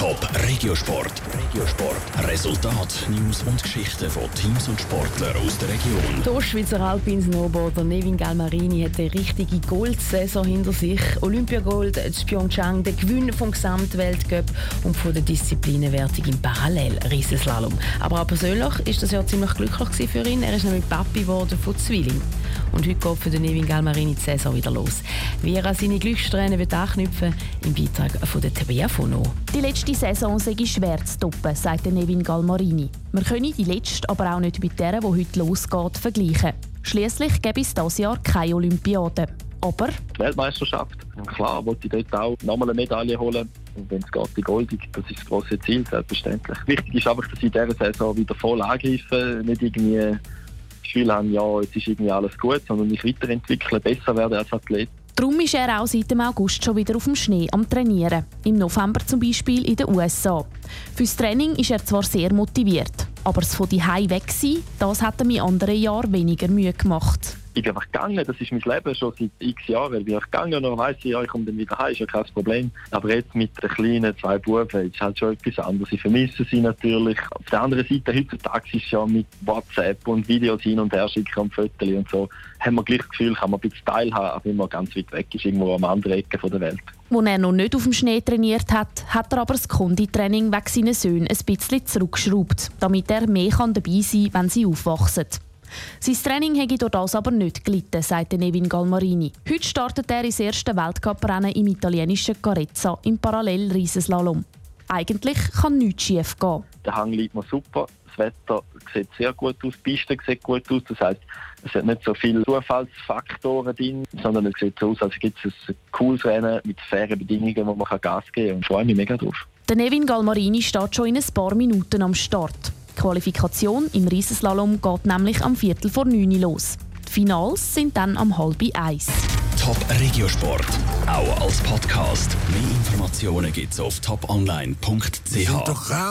Top Regiosport. Regiosport. Resultat, News und Geschichten von Teams und Sportlern aus der Region. Der Schweizer Alpin Snowboarder Nevin Galmarini hat eine richtige Goldsaison hinter sich. Olympiagold in Pyeongchang, der Gewinn vom Gesamtweltcup und von der Disziplinenwertung im Parallel-Riesenslalom. Aber auch persönlich ist das Jahr ziemlich glücklich für ihn. Er ist nämlich Papi geworden von Zwilling. Und heute geht für den Nevin Galmarini die Saison wieder los. Wie er an seine Glückssträhne wird anknüpfen im Beitrag von der Tabea Fono. Die letzte Saison sei schwer zu toppen, sagt Nevin Galmarini. Wir können die letzte aber auch nicht mit der, die heute losgeht, vergleichen. Schließlich gäbe es dieses Jahr keine Olympiade. Aber die Weltmeisterschaft, klar, wollte ich dort auch nochmal eine Medaille holen. Und wenn es geht, die Goldig, das ist das große Ziel, selbstverständlich. Wichtig ist einfach, dass ich in dieser Saison wieder voll angreife, nicht irgendwie Gefühl habe, ja, jetzt ist irgendwie alles gut, sondern mich weiterentwickeln, besser werden als Athlet. Darum ist er auch seit dem August schon wieder auf dem Schnee am Trainieren. Im November zum Beispiel in den USA. Fürs Training ist er zwar sehr motiviert, aber das von die weg sein, das hat er in anderen Jahren weniger Mühe gemacht ich bin einfach gegangen, das ist mein Leben schon seit x Jahren. Ich bin einfach gegangen und weiss ich, ja, ich komme dann wieder heim, ist ja kein Problem. Aber jetzt mit den kleinen zwei Buben ist halt schon etwas anderes. Ich vermisse sie natürlich. Auf der anderen Seite, heutzutage ist es ja mit WhatsApp und Videos hin und her schicken und Fotos und so, haben wir gleich das Gefühl, kann man ein bisschen teilhaben, auch wenn man ganz weit weg ist, irgendwo am anderen Ecke der Welt. Wo er noch nicht auf dem Schnee trainiert hat, hat er aber das Konditraining wegen seinen Söhnen ein bisschen zurückgeschraubt, damit er mehr dabei sein kann, wenn sie aufwachsen. Sein Training hätte durch das aber nicht gelitten, sagt Nevin Galmarini. Heute startet er ins erste Weltcuprennen im italienischen Carezza im Parallel-Riesenslalom. Eigentlich kann nichts schief gehen. Der Hang liegt mir super, das Wetter sieht sehr gut aus, die Piste sieht gut aus. Das heisst, es hat nicht so viele Zufallsfaktoren drin, sondern es sieht so aus, als gibt es ein cooles Rennen mit fairen Bedingungen, wo man Gas geben kann. Und ich freue mich mega drauf. Der Nevin Galmarini steht schon in ein paar Minuten am Start. Die Qualifikation im Riesenslalom geht nämlich am Viertel vor neun los. Die Finals sind dann am halb eins. Top Regiosport, auch als Podcast. Mehr Informationen gibt's auf toponline.ch.